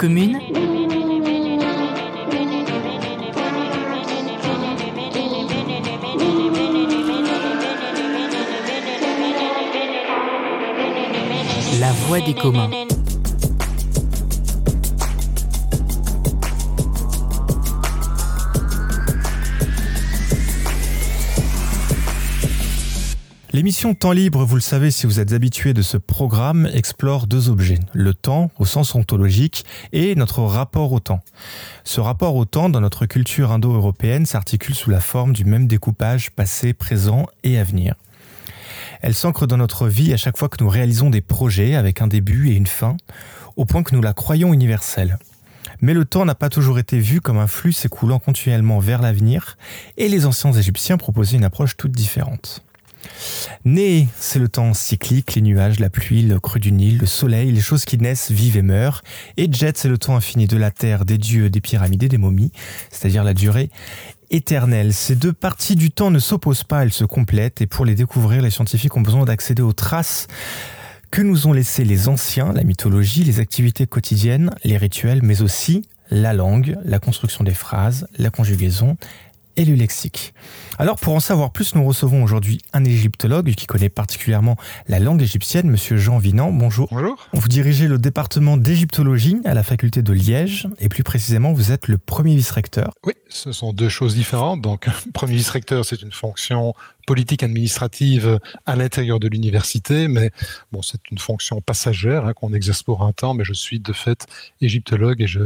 commune La voix des communs. L'émission Temps libre, vous le savez si vous êtes habitué de ce programme, explore deux objets. Le temps au sens ontologique et notre rapport au temps. Ce rapport au temps dans notre culture indo-européenne s'articule sous la forme du même découpage passé, présent et avenir. Elle s'ancre dans notre vie à chaque fois que nous réalisons des projets avec un début et une fin, au point que nous la croyons universelle. Mais le temps n'a pas toujours été vu comme un flux s'écoulant continuellement vers l'avenir, et les anciens Égyptiens proposaient une approche toute différente. Né, c'est le temps cyclique, les nuages, la pluie, le creux du Nil, le soleil, les choses qui naissent, vivent et meurent. Et Jet, c'est le temps infini de la terre, des dieux, des pyramides et des momies, c'est-à-dire la durée éternelle. Ces deux parties du temps ne s'opposent pas, elles se complètent. Et pour les découvrir, les scientifiques ont besoin d'accéder aux traces que nous ont laissées les anciens, la mythologie, les activités quotidiennes, les rituels, mais aussi la langue, la construction des phrases, la conjugaison et le lexique. Alors pour en savoir plus, nous recevons aujourd'hui un égyptologue qui connaît particulièrement la langue égyptienne, monsieur Jean Vinan. Bonjour. Bonjour. Vous dirigez le département d'égyptologie à la faculté de Liège et plus précisément vous êtes le premier vice-recteur. Oui, ce sont deux choses différentes. Donc premier vice-recteur, c'est une fonction politique administrative à l'intérieur de l'université, mais bon, c'est une fonction passagère hein, qu'on exerce pour un temps, mais je suis de fait égyptologue et je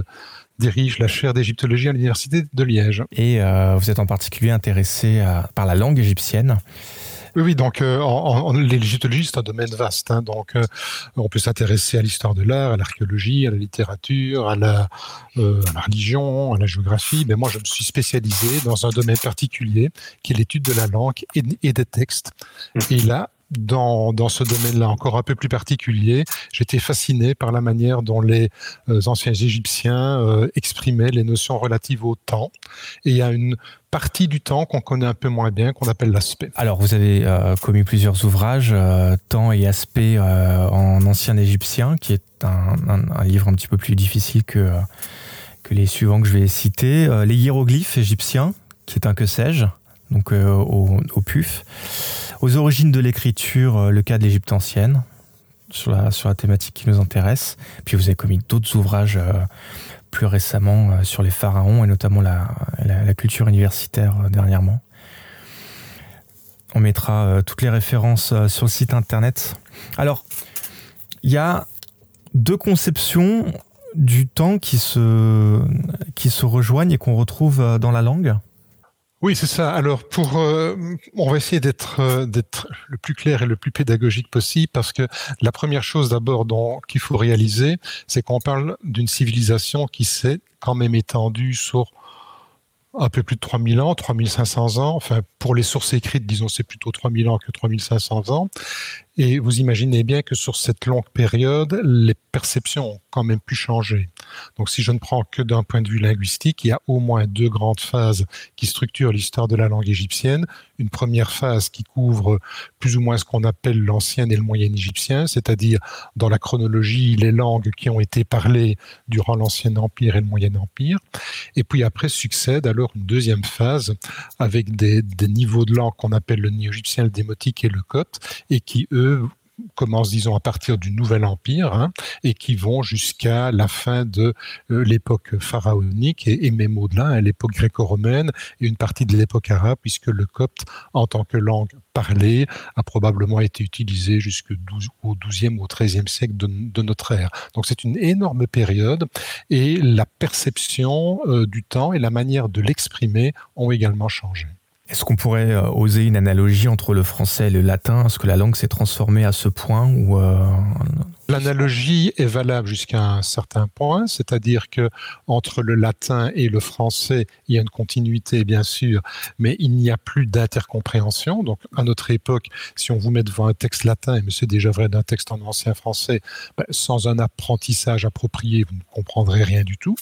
dirige la chaire d'égyptologie à l'université de Liège. Et euh, vous êtes en particulier intéressé à, par la langue égyptienne. Oui, oui, donc euh, en, en, l'égyptologie, c'est un domaine vaste. Hein, donc, euh, on peut s'intéresser à l'histoire de l'art, à l'archéologie, à la littérature, à la, euh, à la, religion, à la géographie. Mais moi, je me suis spécialisé dans un domaine particulier, qui est l'étude de la langue et, et des textes. Et là, dans, dans ce domaine-là encore un peu plus particulier, j'étais fasciné par la manière dont les euh, anciens Égyptiens euh, exprimaient les notions relatives au temps. Et il y a une partie du temps qu'on connaît un peu moins bien, qu'on appelle l'aspect. Alors, vous avez euh, commis plusieurs ouvrages, Temps et aspect en ancien égyptien, qui est un, un, un, livre un petit peu plus difficile que, que les suivants que je vais citer. les hiéroglyphes égyptiens, qui est un que sais-je, donc au, au PUF aux origines de l'écriture, euh, le cas de l'Égypte ancienne, sur la, sur thématique qui nous intéresse. Puis vous avez commis d'autres ouvrages euh, plus récemment euh, sur les pharaons et notamment la, culture universitaire dernièrement. On mettra toutes les références sur le site internet. Alors, il y a deux conceptions du temps qui se, rejoignent et qu'on retrouve dans la langue. Oui, c'est ça. Alors, pour, euh, on va essayer d'être euh, d'être le plus clair et le plus pédagogique possible, parce que la première chose d'abord qu'il faut réaliser, c'est qu'on parle d'une civilisation qui s'est quand même étendue sur un peu plus de 3000 ans, 3500 ans. Enfin, pour les sources écrites, disons, c'est plutôt 3000 ans que 3500 ans. Et vous imaginez bien que sur cette longue période, les perceptions ont quand même pu changer. Donc si je ne prends que d'un point de vue linguistique, il y a au moins deux grandes phases qui structurent l'histoire de la langue égyptienne. Une première phase qui couvre plus ou moins ce qu'on appelle l'ancien et le moyen égyptien, c'est-à-dire dans la chronologie les langues qui ont été parlées durant l'ancien empire et le moyen empire. Et puis après succède alors une deuxième phase avec des, niveaux de langue qu'on appelle le néo-égyptien, le démotique et le copte, et qui eux commencent, disons, à partir du Nouvel Empire hein, et qui vont jusqu'à la fin de euh, l'époque pharaonique et, et, même au-delà, à l'époque gréco-romaine et une partie de l'époque arabe, puisque le copte, en tant que langue parlée, a probablement été utilisé jusqu'au 12, au 12e ou au 13e siècle de, de notre ère. Donc c'est une énorme période et la perception euh, du temps et la manière de l'exprimer ont également changé. Est-ce qu'on pourrait euh, oser une analogie entre le français et le latin? Est-ce que la langue s'est transformée à ce point ou euh... L'analogie est valable jusqu'à un certain point, c'est-à-dire que entre le latin et le français, il y a une continuité bien sûr, mais il n'y a plus d'intercompréhension. Donc à notre époque, si on vous met devant un texte latin, mais c'est déjà vrai d'un texte en ancien français, ben, sans un apprentissage approprié, vous ne comprendrez rien du tout.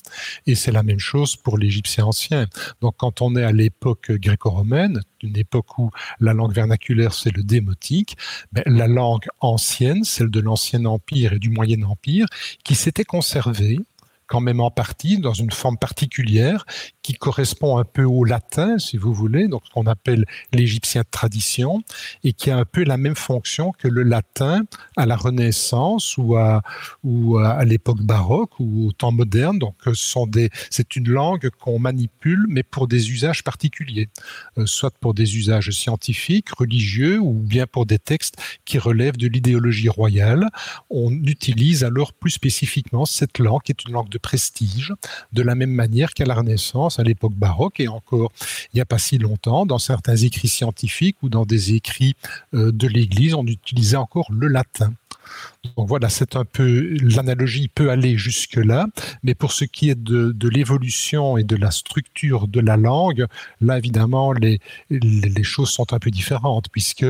Et c'est la même chose pour l'égyptien ancien. Donc quand on est à l'époque gréco-romaine, une époque où la langue vernaculaire c'est le démotique, ben, la langue ancienne, celle de l'ancien empire et du moyen empire, qui s'était conservée quand même en partie dans une forme particulière qui correspond un peu au latin, si vous voulez, donc ce qu'on appelle l'égyptien de tradition, et qui a un peu la même fonction que le latin à la Renaissance ou à, ou à, l'époque baroque ou au temps moderne. Donc, euh, c'est une langue qu'on manipule, mais pour des usages particuliers, euh, soit pour des usages scientifiques, religieux, ou bien pour des textes qui relèvent de l'idéologie royale. On utilise alors plus spécifiquement cette langue, qui est une langue de prestige, de la même manière qu'à la Renaissance, à l'époque baroque, et encore il n'y a pas si longtemps, dans certains écrits scientifiques ou dans des écrits euh, de l'Église, on utilisait encore le latin. Donc voilà, c'est un peu l'analogie peut aller jusque là, mais pour ce qui est de, l'évolution et de la structure de la langue, là évidemment les, choses sont un peu différentes puisque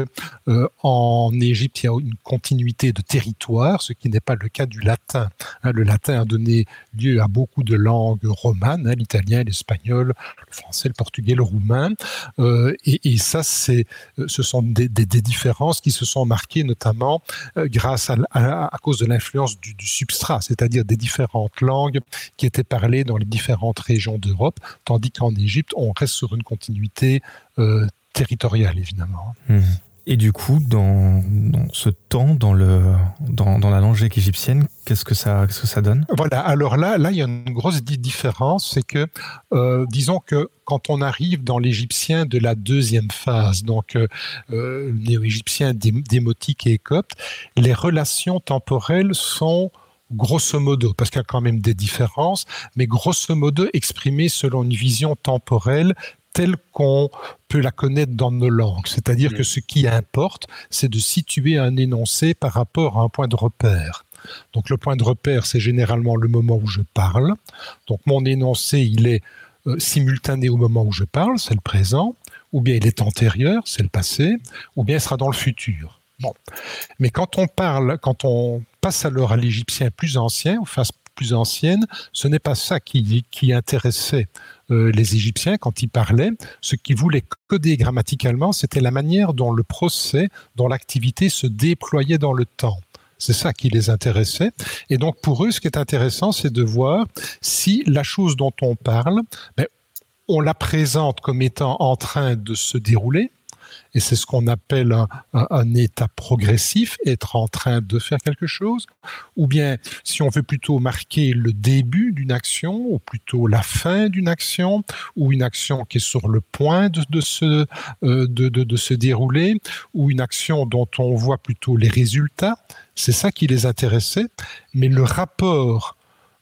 euh, en Égypte il y a une continuité de territoire, ce qui n'est pas le cas du latin. Hein, le latin a donné lieu à beaucoup de langues romanes, hein, l'italien, l'espagnol, le français, le portugais, le roumain, euh, et, ça c'est, ce sont des, différences qui se sont marquées notamment euh, grâce à, cause de l'influence du, substrat, c'est-à-dire des différentes langues qui étaient parlées dans les différentes régions d'Europe, tandis qu'en Égypte, on reste sur une continuité euh, territoriale, évidemment. Mmh. Et du coup, dans, ce temps, dans, le, dans, la langue égyptienne, qu'est-ce que ça, que ça donne? Voilà. Alors là, là, il y a une grosse différence, c'est que, euh, disons que quand on arrive dans l'égyptien de la deuxième phase, donc euh, euh néo-égyptien démotique et copte, les relations temporelles sont grosso modo, parce qu'il y a quand même des différences, mais grosso modo exprimées selon une vision temporelle telle qu'on peut la connaître dans nos langues. C'est-à-dire que mm. ce qui importe, c'est de situer un énoncé par rapport à un point de repère. Donc le point de repère, c'est généralement le moment où je parle. Donc mon énoncé, il est euh, simultané au moment où je parle, c'est le présent, ou bien il est antérieur, c'est le passé, ou bien il sera dans le futur. Bon. Mais quand on parle, quand on passe alors à l'égyptien plus ancien, ou phase plus ancienne, ce n'est pas ça qui, qui intéressait les Égyptiens quand ils parlaient. Ce qu'ils voulaient coder grammaticalement, c'était la manière dont le procès, dont l'activité se déployait dans le temps. C'est ça qui les intéressait. Et donc pour eux, ce qui est intéressant, c'est de voir si la chose dont on parle, ben, on la présente comme étant en train de se dérouler, et c'est ce qu'on appelle un, état progressif, être en train de faire quelque chose, ou bien si on veut plutôt marquer le début d'une action, ou plutôt la fin d'une action, ou une action qui est sur le point de, se, euh, de, se dérouler, ou une action dont on voit plutôt les résultats, c'est ça qui les intéressait, mais le rapport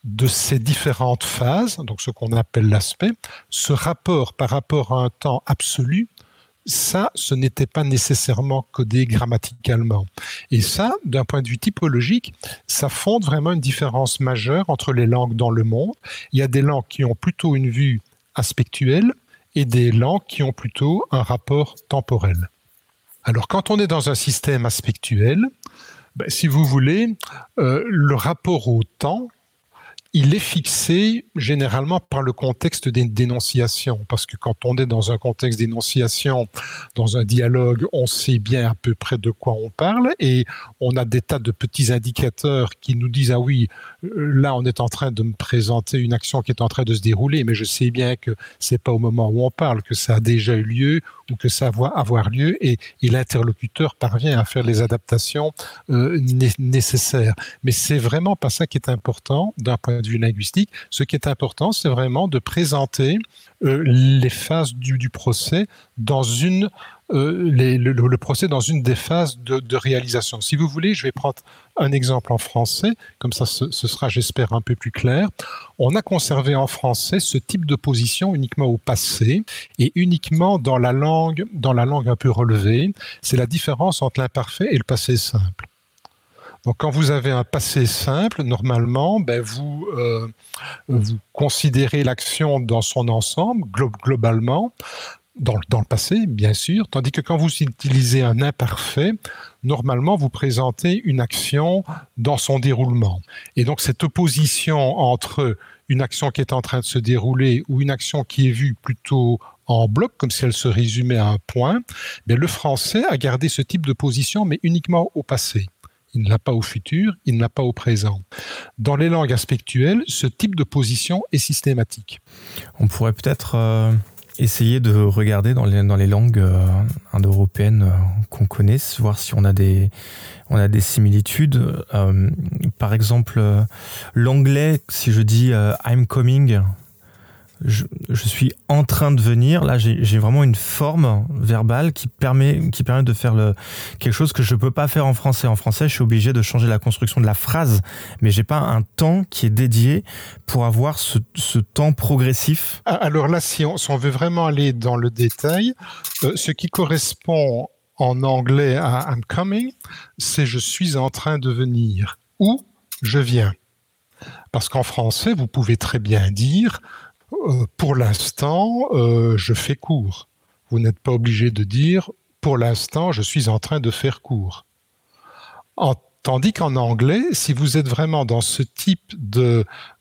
de ces différentes phases, donc ce qu'on appelle l'aspect, ce rapport par rapport à un temps absolu, ça, ce n'était pas nécessairement codé grammaticalement. Et ça, d'un point de vue typologique, ça fonde vraiment une différence majeure entre les langues dans le monde. Il y a des langues qui ont plutôt une vue aspectuelle et des langues qui ont plutôt un rapport temporel. Alors quand on est dans un système aspectuel, ben, si vous voulez, euh, le rapport au temps, il est fixé généralement par le contexte des dénonciations, parce que quand on est dans un contexte d'énonciation, dans un dialogue, on sait bien à peu près de quoi on parle, et on a des tas de petits indicateurs qui nous disent, ah oui, là on est en train de me présenter une action qui est en train de se dérouler, mais je sais bien que c'est pas au moment où on parle, que ça a déjà eu lieu, ou que ça va avoir lieu, et, l'interlocuteur parvient à faire les adaptations euh, nécessaires. Mais c'est vraiment pas ça qui est important d'un point de vue linguistique. Ce qui est important, c'est vraiment de présenter euh, les phases du, procès dans une euh, le, procès dans une des phases de, réalisation. Si vous voulez, je vais prendre un exemple en français, comme ça ce, sera, j'espère, un peu plus clair. On a conservé en français ce type de position uniquement au passé et uniquement dans la langue, dans la langue un peu relevée. C'est la différence entre l'imparfait et le passé simple. Donc, quand vous avez un passé simple, normalement, ben, euh, vous considérez l'action dans son ensemble, globalement, dans, le passé, bien sûr, tandis que quand vous utilisez un imparfait, normalement, vous présentez une action dans son déroulement. Et donc, cette opposition entre une action qui est en train de se dérouler ou une action qui est vue plutôt en bloc, comme si elle se résumait à un point, mais le français a gardé ce type de position, mais uniquement au passé il ne l'a pas au futur, il ne l'a pas au présent. Dans les langues aspectuelles, ce type de position est systématique. On pourrait peut-être euh, essayer de regarder dans les, dans les langues euh, indo-européennes euh, qu'on connaisse, voir si on a des, on a des similitudes. par exemple, l'anglais, si je dis I'm coming, je, suis en train de venir. Là, j'ai vraiment une forme verbale qui permet, qui permet de faire quelque chose que je peux pas faire en français. En français, je suis obligé de changer la construction de la phrase, mais j'ai pas un temps qui est dédié pour avoir ce, temps progressif. Ah, alors là, si on, si on, veut vraiment aller dans le détail, euh, ce qui correspond en anglais à I'm coming, c'est je suis en train de venir ou je viens. Parce qu'en français, vous pouvez très bien dire euh, pour l'instant, euh, je fais court. Vous n'êtes pas obligé de dire pour l'instant, je suis en train de faire court. tandis qu'en anglais, si vous êtes vraiment dans ce type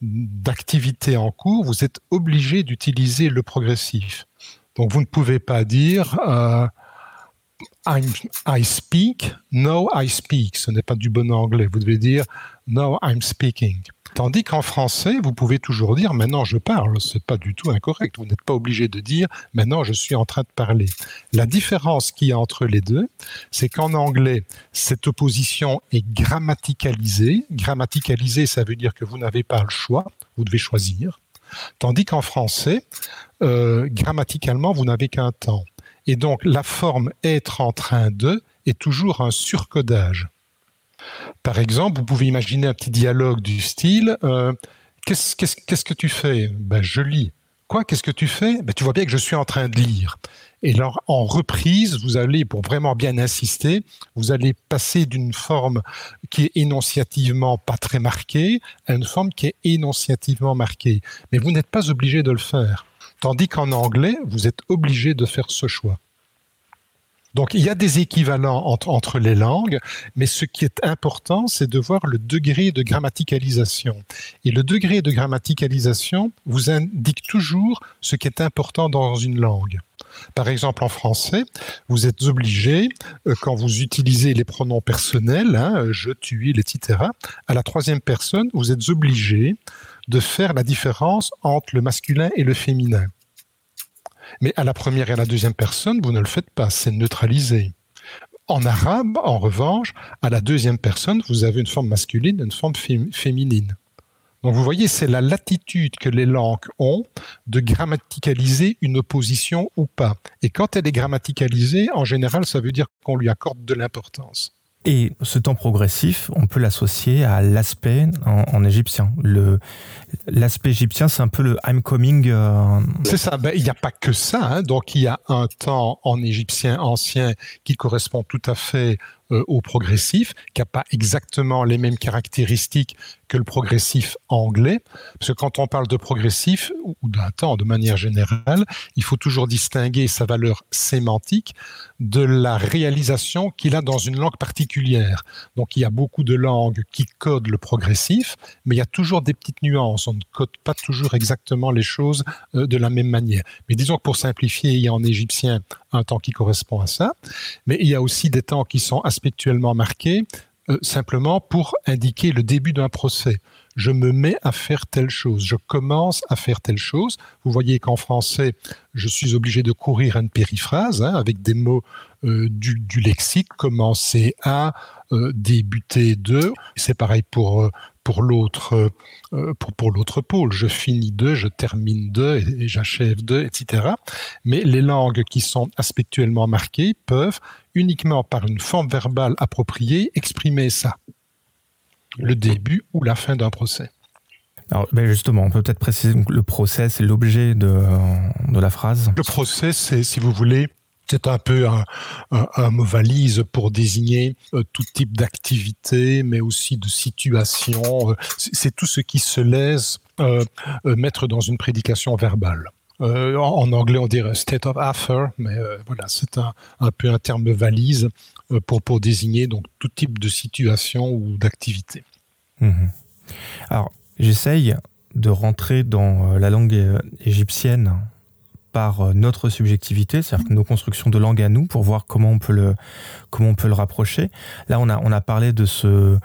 d'activité en cours, vous êtes obligé d'utiliser le progressif. Donc vous ne pouvez pas dire euh, I speak, no I speak. Ce n'est pas du bon anglais. Vous devez dire no I'm speaking. Tandis qu'en français, vous pouvez toujours dire maintenant je parle. C'est pas du tout incorrect. Vous n'êtes pas obligé de dire maintenant je suis en train de parler. La différence qu'il y a entre les deux, c'est qu'en anglais, cette opposition est grammaticalisée. Grammaticalisée, ça veut dire que vous n'avez pas le choix. Vous devez choisir. Tandis qu'en français, euh, grammaticalement, vous n'avez qu'un temps. Et donc la forme être en train de est toujours un surcodage. Par exemple, vous pouvez imaginer un petit dialogue du style euh, qu'est-ce, que tu fais? Ben, Je lis. Quoi? Qu'est-ce que tu fais? Ben, Tu vois bien que je suis en train de lire. Et alors, en reprise, vous allez, pour vraiment bien insister, vous allez passer d'une forme qui est énonciativement pas très marquée à une forme qui est énonciativement marquée. Mais vous n'êtes pas obligé de le faire. Tandis qu'en anglais, vous êtes obligé de faire ce choix. Donc il y a des équivalents entre, les langues, mais ce qui est important, c'est de voir le degré de grammaticalisation. Et le degré de grammaticalisation vous indique toujours ce qui est important dans une langue. Par exemple, en français, vous êtes obligé, euh, quand vous utilisez les pronoms personnels, hein, je, tu, il, etc., à la troisième personne, vous êtes obligé de faire la différence entre le masculin et le féminin. Mais à la première et à la deuxième personne, vous ne le faites pas, c'est neutralisé. En arabe, en revanche, à la deuxième personne, vous avez une forme masculine et une forme féminine. Donc vous voyez, c'est la latitude que les langues ont de grammaticaliser une opposition ou pas. Et quand elle est grammaticalisée, en général, ça veut dire qu'on lui accorde de l'importance. Et ce temps progressif, on peut l'associer à l'aspect en, égyptien. Le, l'aspect égyptien, c'est un peu le I'm coming. Euh, c'est ça. Ben, il n'y a pas que ça. Hein. Donc, il y a un temps en égyptien ancien qui correspond tout à fait euh, au progressif, qui n'a pas exactement les mêmes caractéristiques que le progressif anglais. Parce que quand on parle de progressif, ou d'un temps de manière générale, il faut toujours distinguer sa valeur sémantique de la réalisation qu'il a dans une langue particulière. Donc il y a beaucoup de langues qui codent le progressif, mais il y a toujours des petites nuances. On ne code pas toujours exactement les choses euh, de la même manière. Mais disons que pour simplifier, il y a en égyptien un temps qui correspond à ça, mais il y a aussi des temps qui sont aspectuellement marqués euh, simplement pour indiquer le début d'un procès. Je me mets à faire telle chose, je commence à faire telle chose. Vous voyez qu'en français, je suis obligé de courir une périphrase hein, avec des mots euh, du, lexique, commencer à, euh, débuter de. C'est pareil pour pour l'autre euh, pour, pour l'autre pôle. Je finis de, je termine de et, j'achève de, etc. Mais les langues qui sont aspectuellement marquées peuvent uniquement par une forme verbale appropriée exprimer ça, le début ou la fin d'un procès. Alors, ben justement, on peut peut-être préciser le procès, c'est l'objet de, de la phrase. Le procès, c'est, si vous voulez, c'est un peu un, mot valise pour désigner euh, tout type d'activité, mais aussi de situation. Euh, c'est tout ce qui se laisse euh, mettre dans une prédication verbale. en, anglais, on dirait state of affair, mais voilà, c'est un, peu un terme valise pour, pour désigner donc tout type de situation ou d'activité. Mhm. Alors, j'essaye de rentrer dans la langue égyptienne euh, notre subjectivité, c'est-à-dire nos constructions de langue à nous, pour voir comment on peut le, comment on peut le rapprocher. Là, on a, on a parlé de ce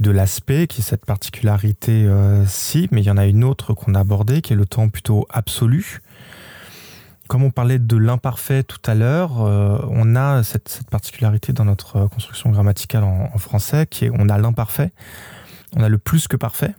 de l'aspect, qui est cette particularité-ci, mais il y en a une autre qu'on a abordée, qui est le temps plutôt absolu. Comme on parlait de l'imparfait tout à l'heure, euh, on a cette, particularité dans notre construction grammaticale en, français, qui est on a l'imparfait, on a le plus que parfait,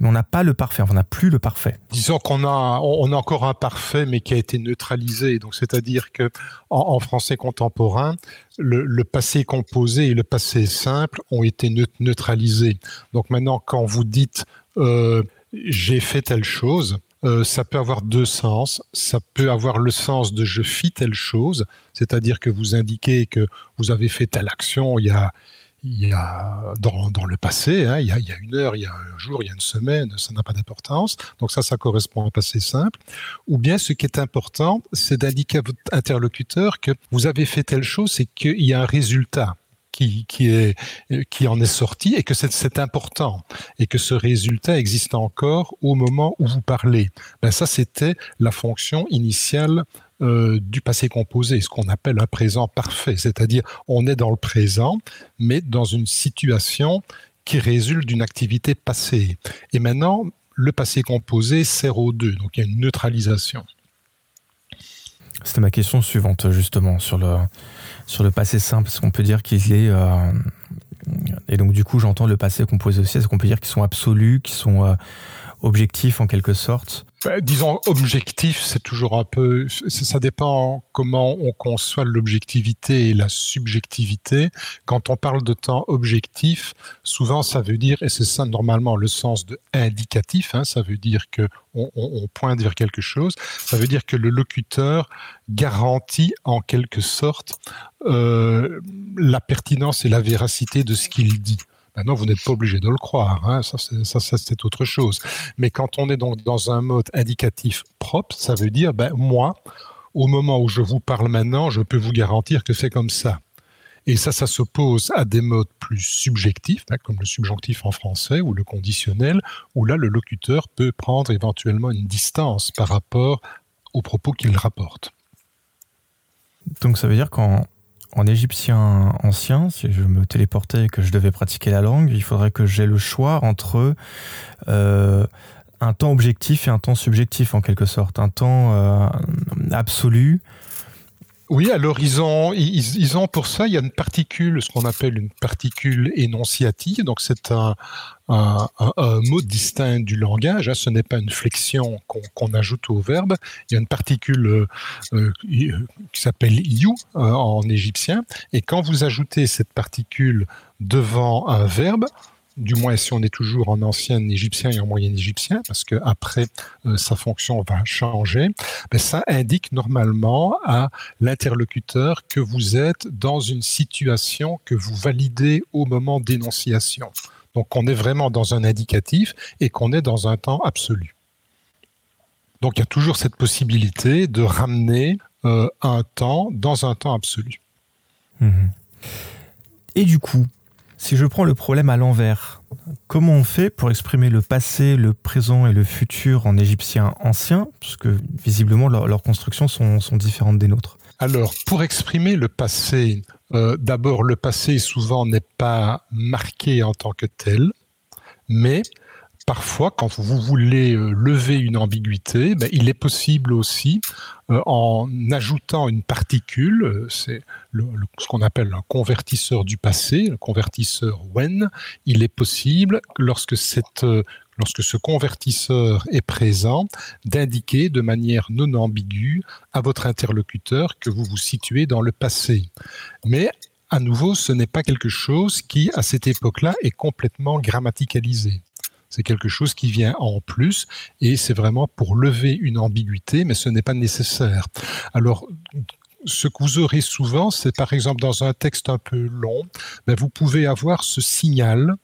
mais on n'a pas le parfait, on n'a plus le parfait. Disons qu'on a, on a encore un parfait, mais qui a été neutralisé. Donc, c'est-à-dire que en, français contemporain, le, passé composé et le passé simple ont été neutralisés. Donc maintenant, quand vous dites euh, j'ai fait telle chose, euh, ça peut avoir deux sens. Ça peut avoir le sens de je fis telle chose, c'est-à-dire que vous indiquez que vous avez fait telle action il y a, il y a dans, dans le passé, hein, il, y a, il, y a, une heure, il y a un jour, il y a une semaine, ça n'a pas d'importance. Donc ça, ça correspond à un passé simple. Ou bien ce qui est important, c'est d'indiquer à votre interlocuteur que vous avez fait telle chose, c'est qu'il y a un résultat qui, est, qui en est sorti et que c'est important et que ce résultat existe encore au moment où vous parlez. Ben ça, c'était la fonction initiale euh, du passé composé, ce qu'on appelle un présent parfait, c'est-à-dire on est dans le présent, mais dans une situation qui résulte d'une activité passée. Et maintenant, le passé composé sert aux deux, donc il y a une neutralisation. C'était ma question suivante, justement, sur le, sur le passé simple, parce qu'on peut dire qu'il est. Euh, et donc, du coup, j'entends le passé composé aussi. Est-ce qu'on peut dire qu'ils sont absolus, qu'ils sont euh, objectifs en quelque sorte bah, disons, objectif, c'est toujours un peu. Ça dépend comment on conçoit l'objectivité et la subjectivité. Quand on parle de temps objectif, souvent ça veut dire, et c'est ça normalement le sens de indicatif, hein, ça veut dire que on, on, pointe vers quelque chose. Ça veut dire que le locuteur garantit en quelque sorte euh, la pertinence et la véracité de ce qu'il dit. Maintenant, vous n'êtes pas obligé de le croire, hein. ça, c'est autre chose. Mais quand on est donc dans un mode indicatif propre, ça veut dire, ben, moi, au moment où je vous parle maintenant, je peux vous garantir que c'est comme ça. Et ça, ça s'oppose à des modes plus subjectifs, hein, comme le subjonctif en français ou le conditionnel, où là, le locuteur peut prendre éventuellement une distance par rapport aux propos qu'il rapporte. Donc ça veut dire qu'en en égyptien ancien, si je me téléportais et que je devais pratiquer la langue, il faudrait que j'ai le choix entre euh, un temps objectif et un temps subjectif en quelque sorte, un temps euh, absolu oui, ils ont, ils, ont pour ça, il y a une particule, ce qu'on appelle une particule énonciative. Donc c'est un, un, mot distinct du langage. Hein. Ce n'est pas une flexion qu'on ajoute au verbe. Il y a une particule euh, euh, qui s'appelle you euh, en égyptien. Et quand vous ajoutez cette particule devant un verbe, du moins si on est toujours en ancien égyptien et en moyen égyptien, parce que après euh, sa fonction va changer, ben, ça indique normalement à l'interlocuteur que vous êtes dans une situation que vous validez au moment d'énonciation. Donc on est vraiment dans un indicatif et qu'on est dans un temps absolu. Donc il y a toujours cette possibilité de ramener euh, un temps dans un temps absolu. Mhm. Et du coup, si je prends le problème à l'envers, comment on fait pour exprimer le passé, le présent et le futur en égyptien ancien, puisque visiblement leurs constructions sont, différentes des nôtres? Alors, pour exprimer le passé, euh, d'abord, le passé souvent n'est pas marqué en tant que tel, mais parfois, quand vous voulez euh, lever une ambiguïté, ben, il est possible aussi, euh, en ajoutant une particule, c'est ce qu'on appelle un convertisseur du passé, le convertisseur when, il est possible, lorsque cette lorsque ce convertisseur est présent, d'indiquer de manière non ambiguë à votre interlocuteur que vous vous situez dans le passé. Mais à nouveau, ce n'est pas quelque chose qui, à cette époque-là, est complètement grammaticalisé. C'est quelque chose qui vient en plus et c'est vraiment pour lever une ambiguïté, mais ce n'est pas nécessaire. Alors, ce que vous aurez souvent, c'est par exemple dans un texte un peu long, ben vous pouvez avoir ce signal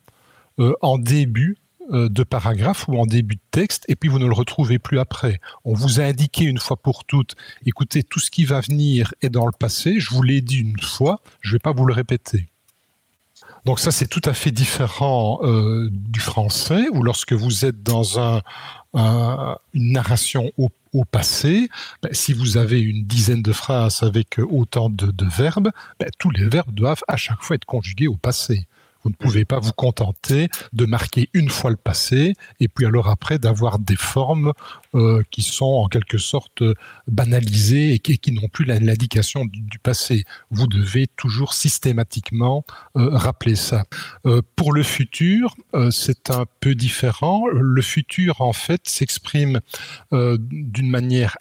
euh, en début de paragraphe ou en début de texte, et puis vous ne le retrouvez plus après. On vous a indiqué une fois pour toutes, écoutez, tout ce qui va venir est dans le passé, je vous l'ai dit une fois, je ne vais pas vous le répéter. Donc ça, c'est tout à fait différent euh, du français, où lorsque vous êtes dans un, une narration au, passé, ben, si vous avez une dizaine de phrases avec autant de, verbes, ben, tous les verbes doivent à chaque fois être conjugués au passé. Vous ne pouvez pas vous contenter de marquer une fois le passé et puis alors après d'avoir des formes euh, qui sont en quelque sorte banalisées et qui, n'ont plus l'indication du, passé. Vous devez toujours systématiquement euh, rappeler ça. Euh, pour le futur, c'est un peu différent. Le futur, en fait, s'exprime d'une manière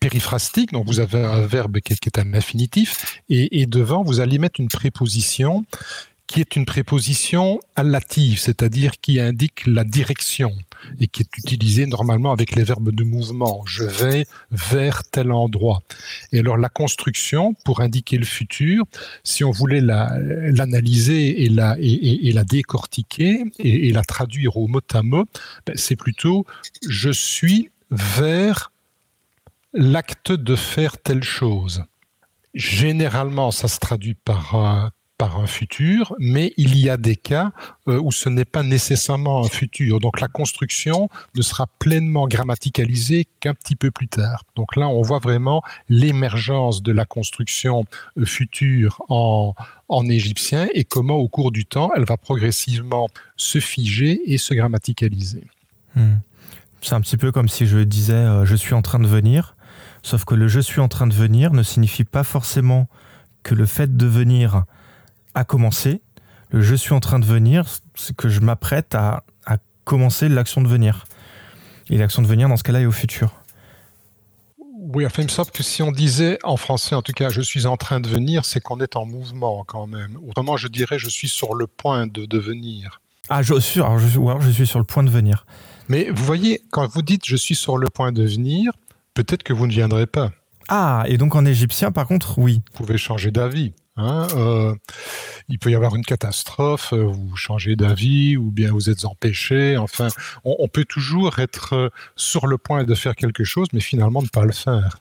périphrastique, donc vous avez un verbe qui est, un infinitif, et, et, devant, vous allez mettre une préposition qui est une préposition allative, c'est-à-dire qui indique la direction et qui est utilisée normalement avec les verbes de mouvement. Je vais vers tel endroit. Et alors la construction, pour indiquer le futur, si on voulait l'analyser et la, décortiquer et, la traduire au mot à mot, ben, c'est plutôt je suis vers l'acte de faire telle chose. Généralement, ça se traduit par par un futur, mais il y a des cas euh, où ce n'est pas nécessairement un futur. Donc la construction ne sera pleinement grammaticalisée qu'un petit peu plus tard. Donc là, on voit vraiment l'émergence de la construction euh, future en, en égyptien et comment au cours du temps, elle va progressivement se figer et se grammaticaliser. Hmm. C'est un petit peu comme si je disais euh, je suis en train de venir, sauf que le je suis en train de venir ne signifie pas forcément que le fait de venir a commencé. Le je suis en train de venir, c'est que je m'apprête à, commencer l'action de venir. Et l'action de venir, dans ce cas-là, est au futur. Oui, enfin, il me semble que si on disait en français, en tout cas, je suis en train de venir, c'est qu'on est en mouvement quand même. Autrement, je dirais, je suis sur le point de devenir. Ah, je suis, alors je, ou alors je suis sur le point de venir. Mais vous voyez, quand vous dites je suis sur le point de venir, peut-être que vous ne viendrez pas. Ah, et donc en égyptien, par contre, oui. Vous pouvez changer d'avis. Hein, euh, il peut y avoir une catastrophe, euh, vous changez d'avis ou bien vous êtes empêché. Enfin, on, peut toujours être euh, sur le point de faire quelque chose, mais finalement ne pas le faire.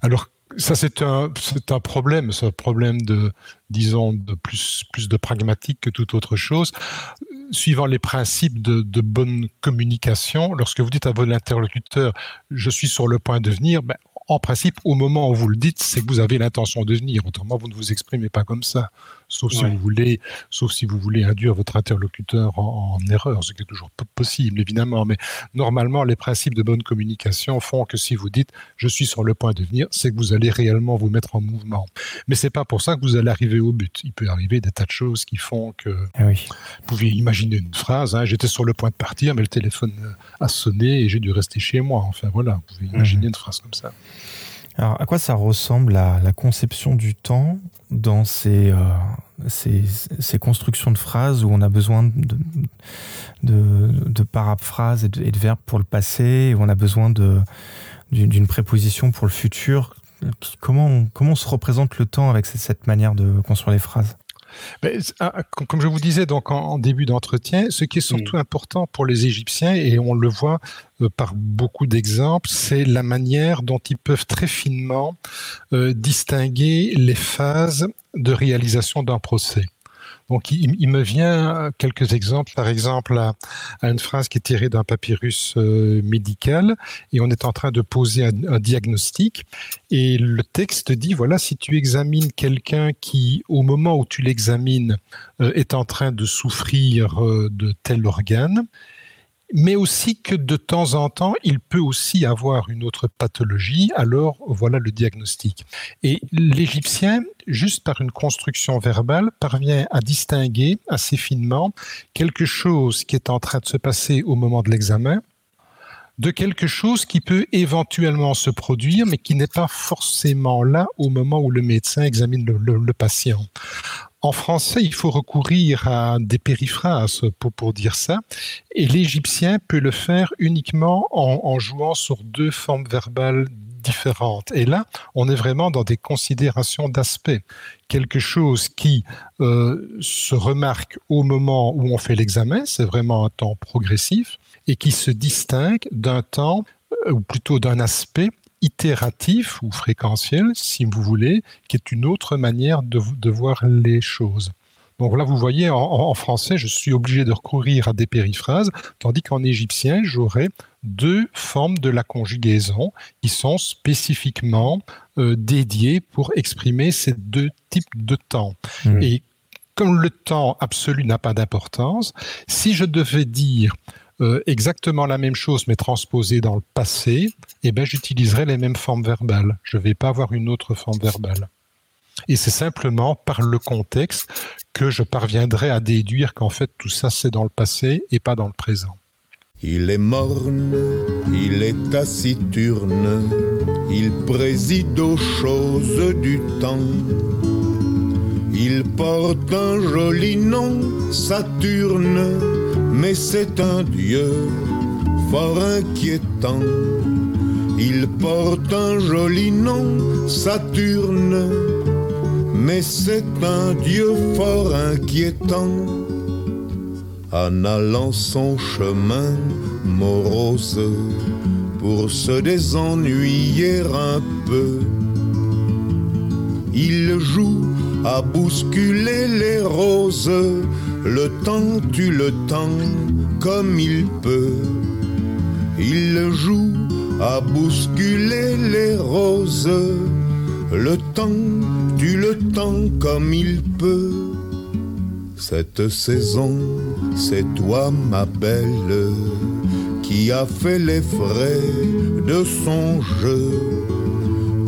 Alors, ça, c'est un, problème, c'est un problème de, disons, de plus, de pragmatique que toute autre chose. Suivant les principes de, de bonne communication, lorsque vous dites à votre interlocuteur, je suis sur le point de venir, ben, en principe, au moment où vous le dites, c'est que vous avez l'intention de venir. Autrement, vous ne vous exprimez pas comme ça sauf si vous voulez, sauf si vous voulez induire votre interlocuteur en, erreur, ce qui est toujours possible évidemment. Mais normalement, les principes de bonne communication font que si vous dites je suis sur le point de venir, c'est que vous allez réellement vous mettre en mouvement. Mais c'est pas pour ça que vous allez arriver au but. Il peut arriver des tas de choses qui font que ah oui. vous pouvez imaginer une phrase. Hein, J'étais sur le point de partir, mais le téléphone a sonné et j'ai dû rester chez moi. Enfin voilà, vous pouvez imaginer mhm. une phrase comme ça. Alors, à quoi ça ressemble la, la conception du temps dans ces, euh, ces, ces, constructions de phrases où on a besoin de, de, de paraphrases et de, de, verbes pour le passé, où on a besoin d'une préposition pour le futur. Comment comment on se représente le temps avec cette manière de construire les phrases? Comme je vous disais donc en, début d'entretien, ce qui est surtout mm. important pour les Égyptiens, et on le voit euh, par beaucoup d'exemples, c'est la manière dont ils peuvent très finement euh, distinguer les phases de réalisation d'un procès. Il, me vient quelques exemples. Par exemple, à, une phrase qui est tirée d'un papyrus euh, médical, et on est en train de poser un, diagnostic. Et le texte dit voilà, si tu examines quelqu'un qui, au moment où tu l'examines, euh, est en train de souffrir euh, de tel organe, mais aussi que de temps en temps, il peut aussi avoir une autre pathologie, alors voilà le diagnostic. Et l'Égyptien, juste par une construction verbale, parvient à distinguer assez finement quelque chose qui est en train de se passer au moment de l'examen de quelque chose qui peut éventuellement se produire, mais qui n'est pas forcément là au moment où le médecin examine le, patient. En français, il faut recourir à des périphrases pour, dire ça, et l'égyptien peut le faire uniquement en, jouant sur deux formes verbales différentes. Et là, on est vraiment dans des considérations d'aspect. Quelque chose qui euh, se remarque au moment où on fait l'examen, c'est vraiment un temps progressif, et qui se distingue d'un temps, euh, ou plutôt d'un aspect itératif ou fréquentiel, si vous voulez, qui est une autre manière de, voir les choses. Donc là, vous voyez, en, français, je suis obligé de recourir à des périphrases, tandis qu'en égyptien, j'aurais deux formes de la conjugaison qui sont spécifiquement euh, dédiées pour exprimer ces deux types de temps. Mmh. Et comme le temps absolu n'a pas d'importance, si je devais dire euh, exactement la même chose mais transposée dans le passé, eh ben, j'utiliserai les mêmes formes verbales. Je ne vais pas avoir une autre forme verbale. Et c'est simplement par le contexte que je parviendrai à déduire qu'en fait tout ça c'est dans le passé et pas dans le présent. Il est morne, il est taciturne, il préside aux choses du temps. Il porte un joli nom, Saturne, mais c'est un dieu fort inquiétant. Il porte un joli nom, Saturne, mais c'est un dieu fort inquiétant en allant son chemin morose pour se désennuyer un peu. Il joue à bousculer les roses, le temps tue le temps comme il peut. Il joue à bousculer les roses, le temps tue le temps comme il peut. Cette saison, c'est toi ma belle qui a fait les frais de son jeu.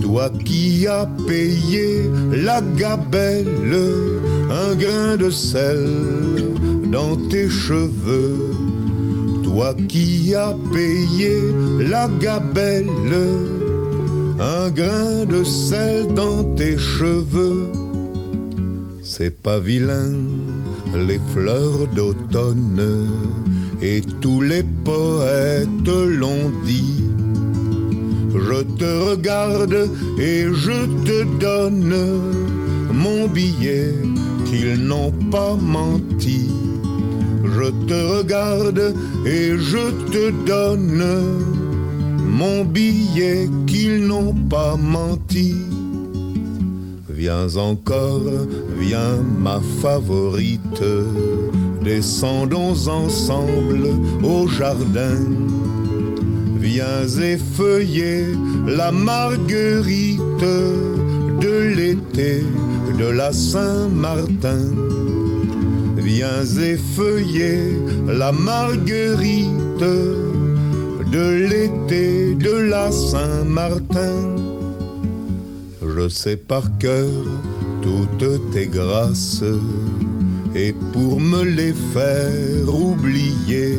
Toi qui as payé la gabelle, un grain de sel dans tes cheveux. Toi qui as payé la gabelle, un grain de sel dans tes cheveux. C'est pas vilain les fleurs d'automne et tous les poètes l'ont dit. Je te regarde et je te donne mon billet qu'ils n'ont pas menti. Je te regarde et je te donne mon billet qu'ils n'ont pas menti. Viens encore, viens ma favorite, descendons ensemble au jardin. Viens effeuiller la marguerite de l'été de la Saint-Martin. Viens effeuiller la marguerite de l'été de la Saint-Martin je sais par cœur toutes tes grâces, et pour me les faire oublier,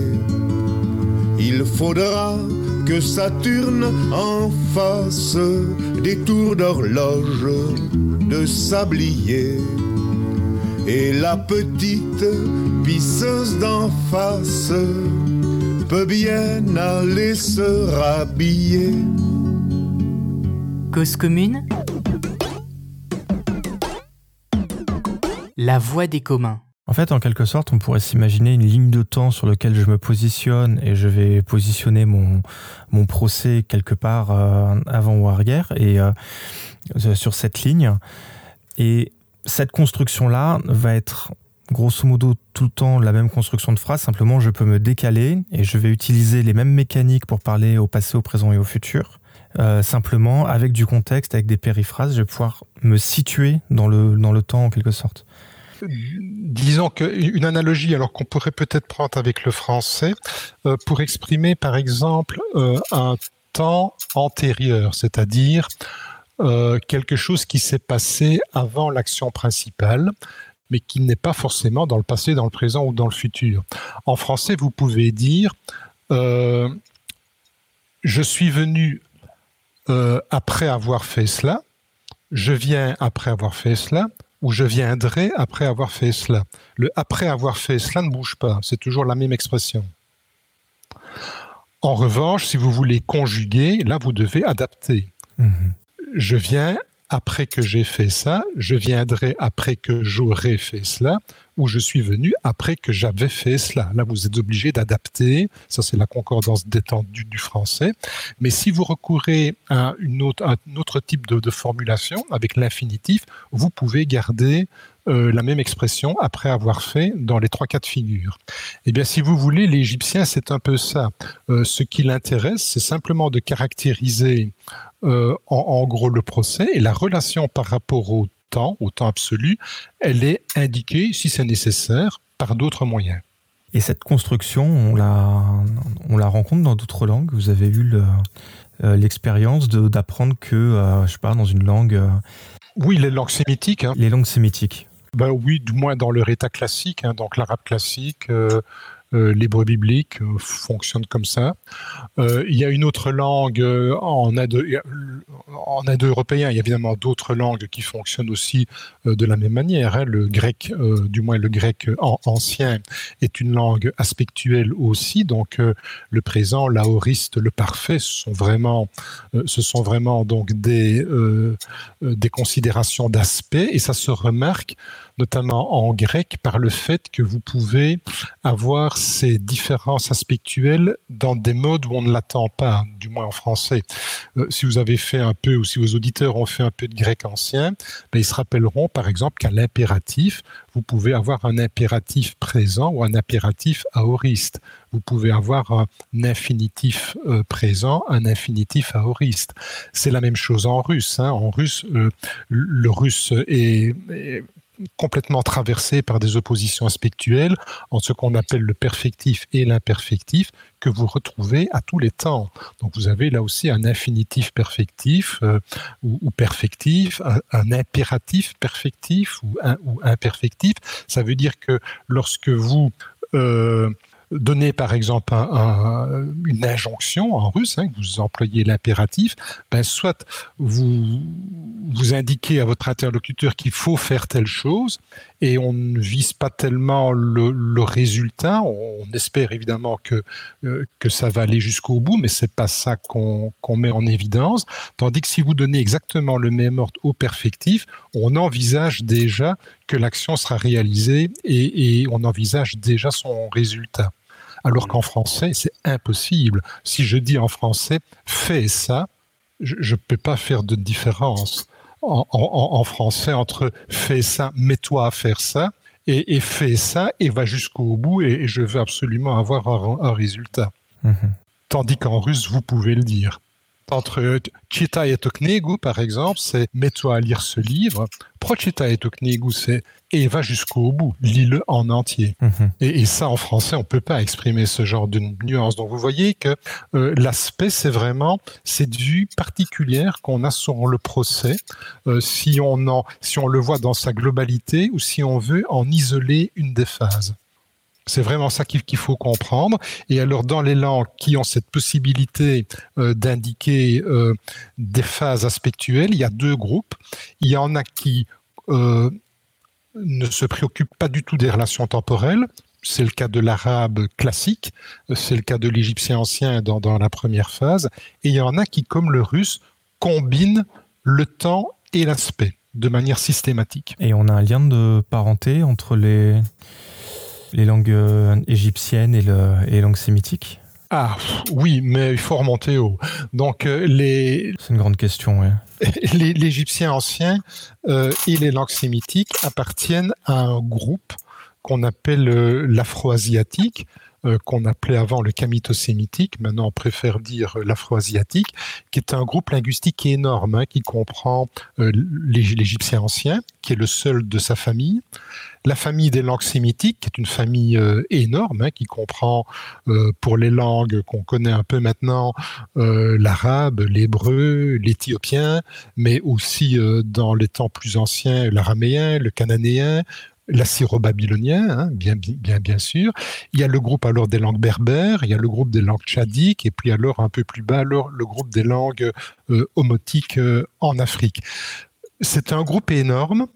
il faudra que Saturne en fasse des tours d'horloge de sablier. Et la petite pisseuse d'en face peut bien aller se rhabiller. Cause commune La voie des communs. En fait, en quelque sorte, on pourrait s'imaginer une ligne de temps sur laquelle je me positionne et je vais positionner mon, mon procès quelque part euh, avant ou arrière et euh, sur cette ligne. Et cette construction-là va être grosso modo tout le temps la même construction de phrase, simplement je peux me décaler et je vais utiliser les mêmes mécaniques pour parler au passé, au présent et au futur. Euh, simplement, avec du contexte, avec des périphrases, je vais pouvoir me situer dans le, dans le temps en quelque sorte disons qu'une analogie, alors qu'on pourrait peut-être prendre avec le français, euh, pour exprimer par exemple euh, un temps antérieur, c'est-à-dire euh, quelque chose qui s'est passé avant l'action principale, mais qui n'est pas forcément dans le passé, dans le présent ou dans le futur. En français, vous pouvez dire je suis venu après avoir fait cela, je viens après avoir fait cela, ou je viendrai après avoir fait cela. Le après avoir fait cela ne bouge pas, c'est toujours la même expression. En revanche, si vous voulez conjuguer, là, vous devez adapter. Mhm. Je viens après que j'ai fait ça, je viendrai après que j'aurai fait cela, ou je suis venu après que j'avais fait cela. Là, vous êtes obligé d'adapter. Ça, c'est la concordance détendue du français. Mais si vous recourez à une autre, un autre type de, formulation avec l'infinitif, vous pouvez garder euh, la même expression après avoir fait dans les trois cas de figure. Eh bien, si vous voulez, l'Égyptien, c'est un peu ça. Euh, ce qui l'intéresse, c'est simplement de caractériser en, en, gros le procès et la relation par rapport au temps, au temps absolu, elle est indiquée, si c'est nécessaire, par d'autres moyens. Et cette construction, on la, on la rencontre dans d'autres langues. Vous avez eu euh, l'expérience d'apprendre que, euh, je sais pas, dans une langue. Euh, oui, les langues sémitiques. Hein. Les langues sémitiques. Ben oui, du moins dans leur état classique, hein, donc l'arabe classique, euh, l'hébreu biblique euh, fonctionne comme ça. Euh, il y a une autre langue en indo-européen, il y a évidemment d'autres langues qui fonctionnent aussi de la même manière. Hein. Le grec, du moins le grec ancien, est une langue aspectuelle aussi. Donc le présent, l'aoriste, le parfait, ce sont vraiment, sont vraiment donc des, des considérations d'aspect et ça se remarque notamment en grec, par le fait que vous pouvez avoir ces différences aspectuelles dans des modes où on ne l'attend pas, du moins en français. Euh, si vous avez fait un peu, ou si vos auditeurs ont fait un peu de grec ancien, ben, ils se rappelleront par exemple qu'à l'impératif, vous pouvez avoir un impératif présent ou un impératif aoriste. Vous pouvez avoir un infinitif euh, présent, un infinitif aoriste. C'est la même chose en russe. Hein. En russe, euh, le russe est, complètement traversé par des oppositions aspectuelles entre ce qu'on appelle le perfectif et l'imperfectif que vous retrouvez à tous les temps. Donc vous avez là aussi un infinitif perfectif euh, ou, perfectif, un, impératif perfectif ou imperfectif. Ça veut dire que lorsque vous euh, donner par exemple une injonction en russe, hein, vous employez l'impératif, ben, soit vous, vous indiquez à votre interlocuteur qu'il faut faire telle chose et on ne vise pas tellement le, résultat. On, espère évidemment que, euh, que ça va aller jusqu'au bout, mais c'est pas ça qu'on met en évidence. Tandis que si vous donnez exactement le même ordre au perfectif, on envisage déjà que l'action sera réalisée et, et on envisage déjà son résultat. Alors qu'en français, c'est impossible. Si je dis en français, fais ça, je ne peux pas faire de différence en, français entre fais ça, mets-toi à faire ça, et, fais ça et va jusqu'au bout et, je veux absolument avoir un, résultat. Mhm. Tandis qu'en russe, vous pouvez le dire entre Chita et Toknegu, par exemple, c'est mets-toi à lire ce livre. Prochita et Toknegu, c'est et va jusqu'au bout, lis-le en entier. Mhm. Et, ça, en français, on peut pas exprimer ce genre de nuance. Donc, vous voyez que euh, l'aspect, c'est vraiment cette vue particulière qu'on a sur le procès, euh, si on en, si on le voit dans sa globalité ou si on veut en isoler une des phases. C'est vraiment ça qu'il faut comprendre. Et alors, dans les langues qui ont cette possibilité euh, d'indiquer euh, des phases aspectuelles, il y a deux groupes. Il y en a qui euh, ne se préoccupent pas du tout des relations temporelles. C'est le cas de l'arabe classique, c'est le cas de l'égyptien ancien dans, la première phase. Et il y en a qui, comme le russe, combinent le temps et l'aspect de manière systématique. Et on a un lien de parenté entre les langues euh, égyptiennes et, les langues sémitiques? Ah oui, mais il faut remonter haut. Donc euh, les. C'est une grande question. Oui. L'Égyptien ancien euh, et les langues sémitiques appartiennent à un groupe qu'on appelle l'afro-asiatique, qu'on appelait avant le camito-sémitique, maintenant on préfère dire l'afro-asiatique, qui est un groupe linguistique énorme, hein, qui comprend l'Égyptien ancien, qui est le seul de sa famille, la famille des langues sémitiques, qui est une famille euh, énorme, hein, qui comprend euh, pour les langues qu'on connaît un peu maintenant euh, l'arabe, l'hébreu, l'éthiopien, mais aussi dans les temps plus anciens l'araméen, le cananéen, l'assyro-babylonien, hein, bien, bien, bien sûr. Il y a le groupe alors des langues berbères, il y a le groupe des langues tchadiques, et puis alors un peu plus bas, le groupe des langues homotiques en Afrique. C'est un groupe énorme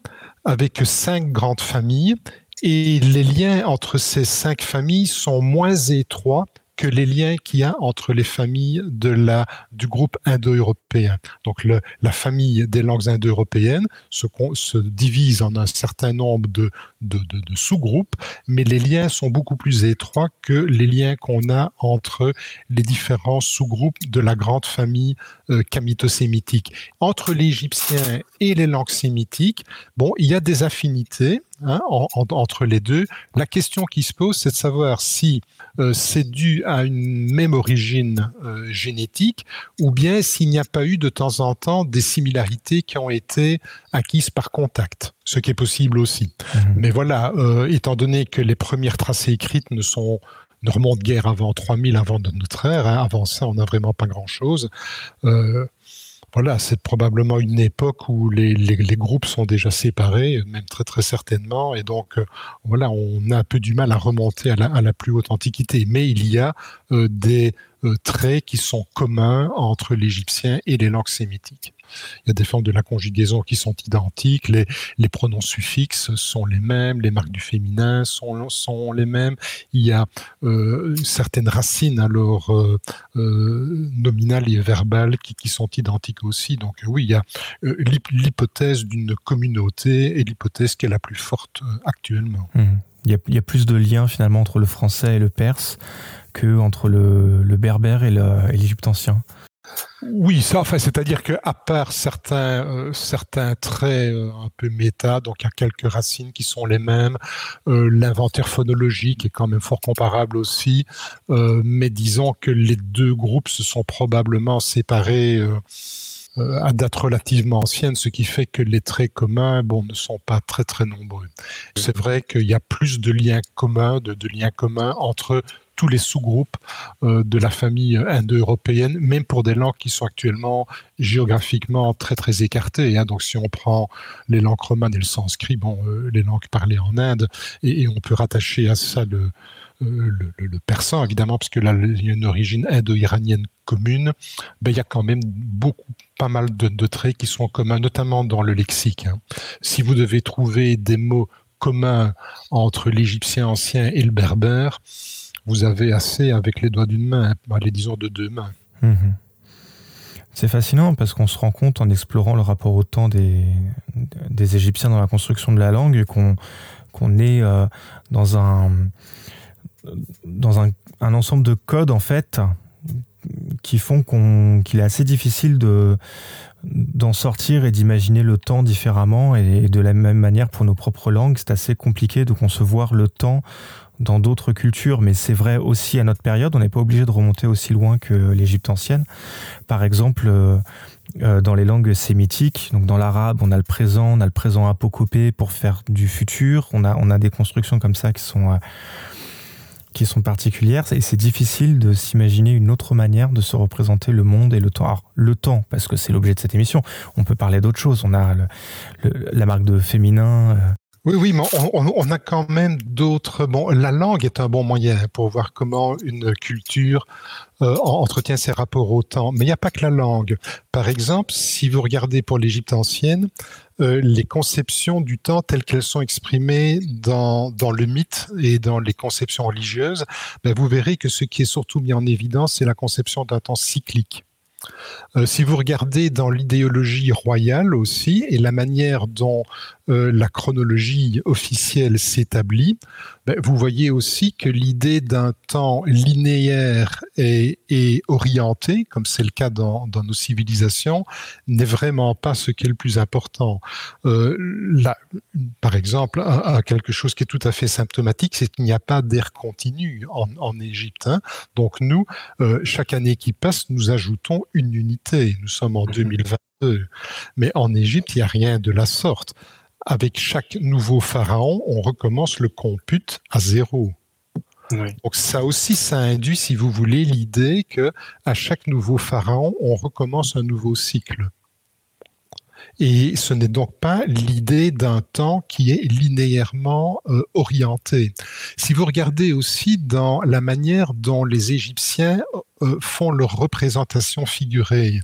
avec cinq grandes familles et les liens entre ces cinq familles sont moins étroits que les liens qu'il y a entre les familles de la, du groupe indo-européen. Donc la famille des langues indo-européennes se, se, divise en un certain nombre de, de sous-groupes, mais les liens sont beaucoup plus étroits que les liens qu'on a entre les différents sous-groupes de la grande famille euh, camito-sémitique. Entre l'Égyptien et les langues sémitiques, bon, il y a des affinités hein, en, en, entre les deux. La question qui se pose, c'est de savoir si euh, c'est dû à une même origine euh, génétique ou bien s'il n'y a pas eu de temps en temps des similarités qui ont été acquises par contact, ce qui est possible aussi. Mmh. Mais voilà, euh, étant donné que les premières tracées écrites ne sont ne remontent guère avant 3000 avant de notre ère, hein, avant ça on n'a vraiment pas grand-chose. Euh, voilà, c'est probablement une époque où les, groupes sont déjà séparés, même très très certainement, et donc euh, voilà, on a un peu du mal à remonter à la, plus haute antiquité. Mais il y a euh, des traits qui sont communs entre l'Égyptien et les langues sémitiques. Il y a des formes de la conjugaison qui sont identiques, les, pronoms suffixes sont les mêmes, les marques du féminin sont, les mêmes. Il y a euh, certaines racines alors euh, euh, nominales et verbales qui, sont identiques aussi. Donc oui, il y a l'hypothèse d'une communauté et l'hypothèse qui est la plus forte actuellement. Mmh. Il y, a, plus de liens finalement entre le français et le perse que entre le, le berbère et l'Égypte ancien. Oui, ça, enfin, c'est-à-dire que à part certains euh, certains traits euh, un peu méta, donc il y a quelques racines qui sont les mêmes, euh, l'inventaire phonologique est quand même fort comparable aussi, mais disons que les deux groupes se sont probablement séparés à date relativement ancienne, ce qui fait que les traits communs, bon, ne sont pas très très nombreux. C'est vrai qu'il y a plus de liens communs, de liens communs entre tous les sous-groupes euh, de la famille indo-européenne, même pour des langues qui sont actuellement géographiquement très très écartées. Hein. Donc si on prend les langues romanes et le sanskrit, bon, euh, les langues parlées en Inde, et, on peut rattacher à ça le, euh, le, persan, évidemment, parce que là, il y a une origine indo-iranienne commune, ben, il y a quand même beaucoup, pas mal de, de traits qui sont communs, notamment dans le lexique. Hein. Si vous devez trouver des mots communs entre l'égyptien ancien et le berbère, vous avez assez avec les doigts d'une main, les disons de deux mains. Mmh. C'est fascinant parce qu'on se rend compte en explorant le rapport au temps des, Égyptiens dans la construction de la langue qu'on qu est euh, dans un ensemble de codes en fait qui font qu'il qu est assez difficile de d'en sortir et d'imaginer le temps différemment et de la même manière pour nos propres langues c'est assez compliqué de concevoir le temps dans d'autres cultures, mais c'est vrai aussi à notre période. On n'est pas obligé de remonter aussi loin que l'Égypte ancienne. Par exemple, euh, euh, dans les langues sémitiques, donc dans l'arabe, on a le présent, on a le présent apocopé pour faire du futur. On a, on a des constructions comme ça qui sont, euh, qui sont particulières. Et c'est difficile de s'imaginer une autre manière de se représenter le monde et le temps. Alors, le temps, parce que c'est l'objet de cette émission. On peut parler d'autres choses. On a la marque de féminin. Oui, oui, mais on, on, a quand même d'autres. Bon, la langue est un bon moyen pour voir comment une culture euh, entretient ses rapports au temps. Mais il n'y a pas que la langue. Par exemple, si vous regardez pour l'Égypte ancienne, euh, les conceptions du temps telles qu'elles sont exprimées dans, dans le mythe et dans les conceptions religieuses, ben vous verrez que ce qui est surtout mis en évidence, c'est la conception d'un temps cyclique. Euh, si vous regardez dans l'idéologie royale aussi et la manière dont euh, la chronologie officielle s'établit, ben, vous voyez aussi que l'idée d'un temps linéaire et, orienté, comme c'est le cas dans, nos civilisations, n'est vraiment pas ce qui est le plus important. Euh, par exemple, quelque chose qui est tout à fait symptomatique, c'est qu'il n'y a pas d'air continu en, Égypte. Hein. Donc nous, chaque année qui passe, nous ajoutons une unité. Nous sommes en 2022. Mais en Égypte, il n'y a rien de la sorte avec chaque nouveau pharaon, on recommence le compute à zéro. Oui. Donc ça aussi, ça induit, si vous voulez, l'idée que à chaque nouveau pharaon, on recommence un nouveau cycle. Et ce n'est donc pas l'idée d'un temps qui est linéairement euh, orienté. Si vous regardez aussi dans la manière dont les Égyptiens euh, font leur représentation figurée,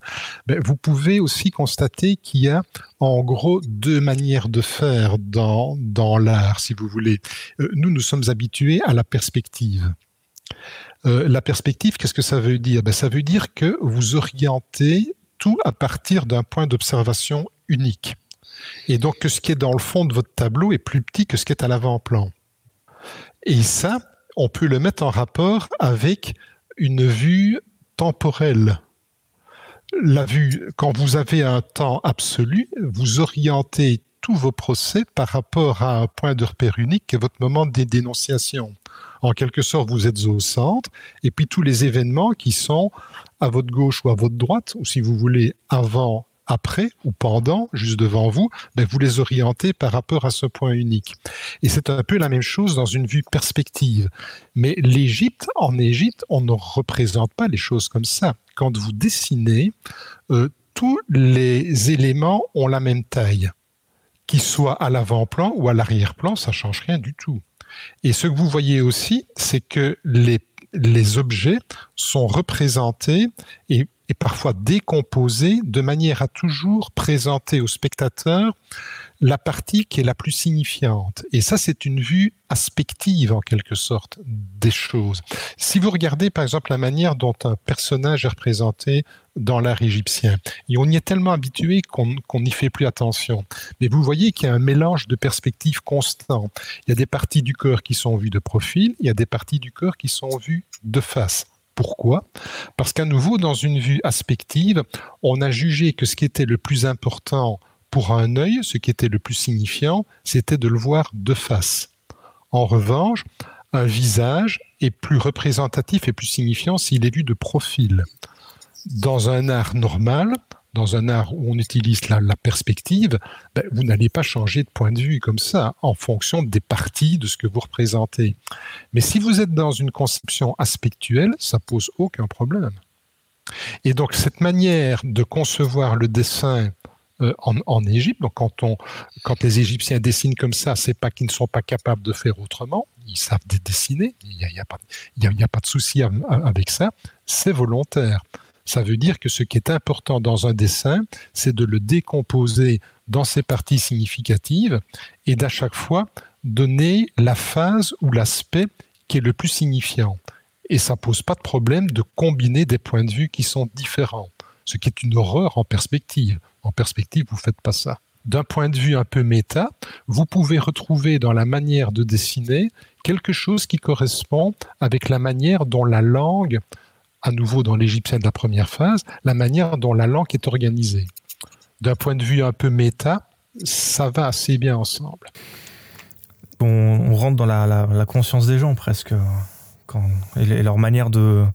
ben, vous pouvez aussi constater qu'il y a en gros deux manières de faire dans, dans l'art, si vous voulez. Euh, nous, nous sommes habitués à la perspective. La perspective, qu'est-ce que ça veut dire? Ben, Ça veut dire que vous orientez tout à partir d'un point d'observation unique. Et donc que ce qui est dans le fond de votre tableau est plus petit que ce qui est à l'avant-plan. Et ça, on peut le mettre en rapport avec une vue temporelle. La vue, quand vous avez un temps absolu, vous orientez tous vos procès par rapport à un point de repère unique qui est votre moment de dénonciation. En quelque sorte, vous êtes au centre, et puis tous les événements qui sont à votre gauche ou à votre droite, ou si vous voulez, avant, après ou pendant, juste devant vous, ben vous les orientez par rapport à ce point unique. Et c'est un peu la même chose dans une vue perspective. Mais l'Égypte, en Égypte, on ne représente pas les choses comme ça. Quand vous dessinez, euh, tous les éléments ont la même taille. Qu'ils soient à l'avant-plan ou à l'arrière-plan, ça change rien du tout. Et ce que vous voyez aussi, c'est que les, les objets sont représentés et et parfois décomposé de manière à toujours présenter au spectateur la partie qui est la plus signifiante. Et ça, c'est une vue aspective, en quelque sorte, des choses. Si vous regardez, par exemple, la manière dont un personnage est représenté dans l'art égyptien, et on y est tellement habitué qu'on n'y fait plus attention. Mais vous voyez qu'il y a un mélange de perspectives constant. Il y a des parties du corps qui sont vues de profil, il y a des parties du corps qui sont vues de face. Pourquoi? Parce qu'à nouveau, dans une vue aspective, on a jugé que ce qui était le plus important pour un œil, ce qui était le plus signifiant, c'était de le voir de face. En revanche, un visage est plus représentatif et plus signifiant s'il est vu de profil. Dans un art normal, dans un art où on utilise la, perspective, ben, vous n'allez pas changer de point de vue comme ça en fonction des parties de ce que vous représentez. Mais si vous êtes dans une conception aspectuelle, ça pose aucun problème. Et donc cette manière de concevoir le dessin euh, en, Égypte, donc quand, les Égyptiens dessinent comme ça, c'est pas qu'ils ne sont pas capables de faire autrement, ils savent dessiner, il n'y a, pas de souci avec ça, c'est volontaire. Ça veut dire que ce qui est important dans un dessin, c'est de le décomposer dans ses parties significatives et d'à chaque fois donner la phase ou l'aspect qui est le plus signifiant. Et ça pose pas de problème de combiner des points de vue qui sont différents, ce qui est une horreur en perspective. En perspective, vous faites pas ça. D'un point de vue un peu méta, vous pouvez retrouver dans la manière de dessiner quelque chose qui correspond avec la manière dont la langue à nouveau dans l'égyptien de la première phase, la manière dont la langue est organisée. D'un point de vue un peu méta, ça va assez bien ensemble. On, rentre dans la, conscience des gens presque, quand, et leur manière de,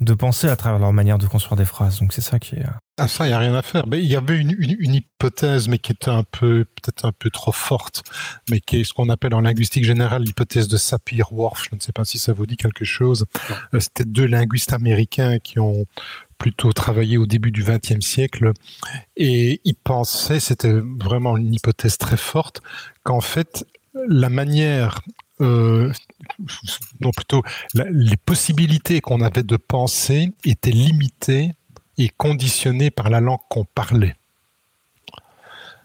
de penser à travers leur manière de construire des phrases. Donc c'est ça qui est. Ah ça, il n'y a rien à faire. Mais il y avait une, une, hypothèse, mais qui était un peu, peut-être un peu trop forte, mais qui est ce qu'on appelle en linguistique générale l'hypothèse de Sapir-Whorf. Je ne sais pas si ça vous dit quelque chose. Euh, c'était deux linguistes américains qui ont plutôt travaillé au début du XXe siècle, et ils pensaient, c'était vraiment une hypothèse très forte, qu'en fait, la manière euh, non plutôt les possibilités qu'on avait de penser étaient limitées et conditionnées par la langue qu'on parlait.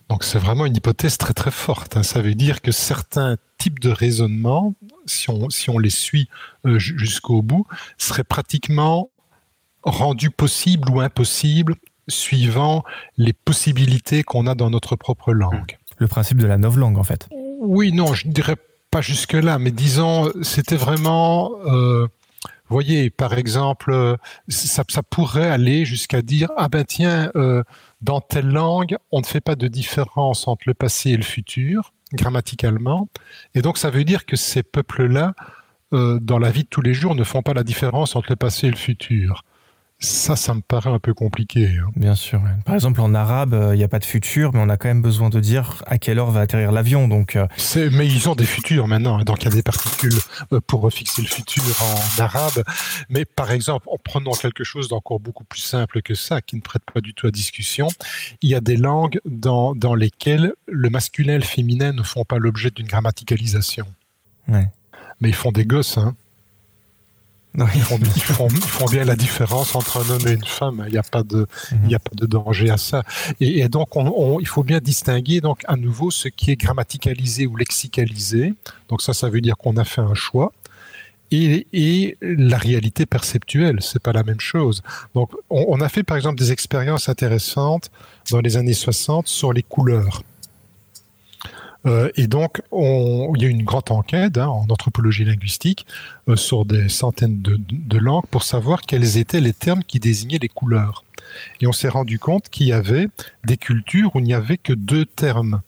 Donc c'est vraiment une hypothèse très très forte. Hein. Ça veut dire que certains types de raisonnement, si on, si on les suit euh, jusqu'au bout, seraient pratiquement rendus possibles ou impossibles suivant les possibilités qu'on a dans notre propre langue. Le principe de la langue en fait. Oui, non, je dirais pas jusque-là, mais disons, c'était vraiment, euh, voyez, par exemple, ça, pourrait aller jusqu'à dire, ah ben tiens, euh, dans telle langue, on ne fait pas de différence entre le passé et le futur, grammaticalement, et donc ça veut dire que ces peuples-là, euh, dans la vie de tous les jours, ne font pas la différence entre le passé et le futur. Ça, ça me paraît un peu compliqué. Hein. Bien sûr. Par exemple, en arabe, il euh, n'y a pas de futur, mais on a quand même besoin de dire à quelle heure va atterrir l'avion. Donc, euh. mais ils ont des futurs maintenant, hein. donc il y a des particules euh, pour fixer le futur en arabe. Mais par exemple, en prenant quelque chose d'encore beaucoup plus simple que ça, qui ne prête pas du tout à discussion, il y a des langues dans, dans lesquelles le masculin et le féminin ne font pas l'objet d'une grammaticalisation. Ouais. Mais ils font des gosses, hein. Ils, font, bien la différence entre un homme et une femme. Il n'y a pas de, il a pas de danger à ça. Et, donc, il faut bien distinguer donc à nouveau ce qui est grammaticalisé ou lexicalisé. Donc ça, ça veut dire qu'on a fait un choix. et, la réalité perceptuelle. C'est pas la même chose. Donc, on, a fait par exemple des expériences intéressantes dans les années 60 sur les couleurs. Euh, et donc, on, il y a eu une grande enquête hein, en anthropologie linguistique euh, sur des centaines de, langues pour savoir quels étaient les termes qui désignaient les couleurs. Et on s'est rendu compte qu'il y avait des cultures où il n'y avait que deux termes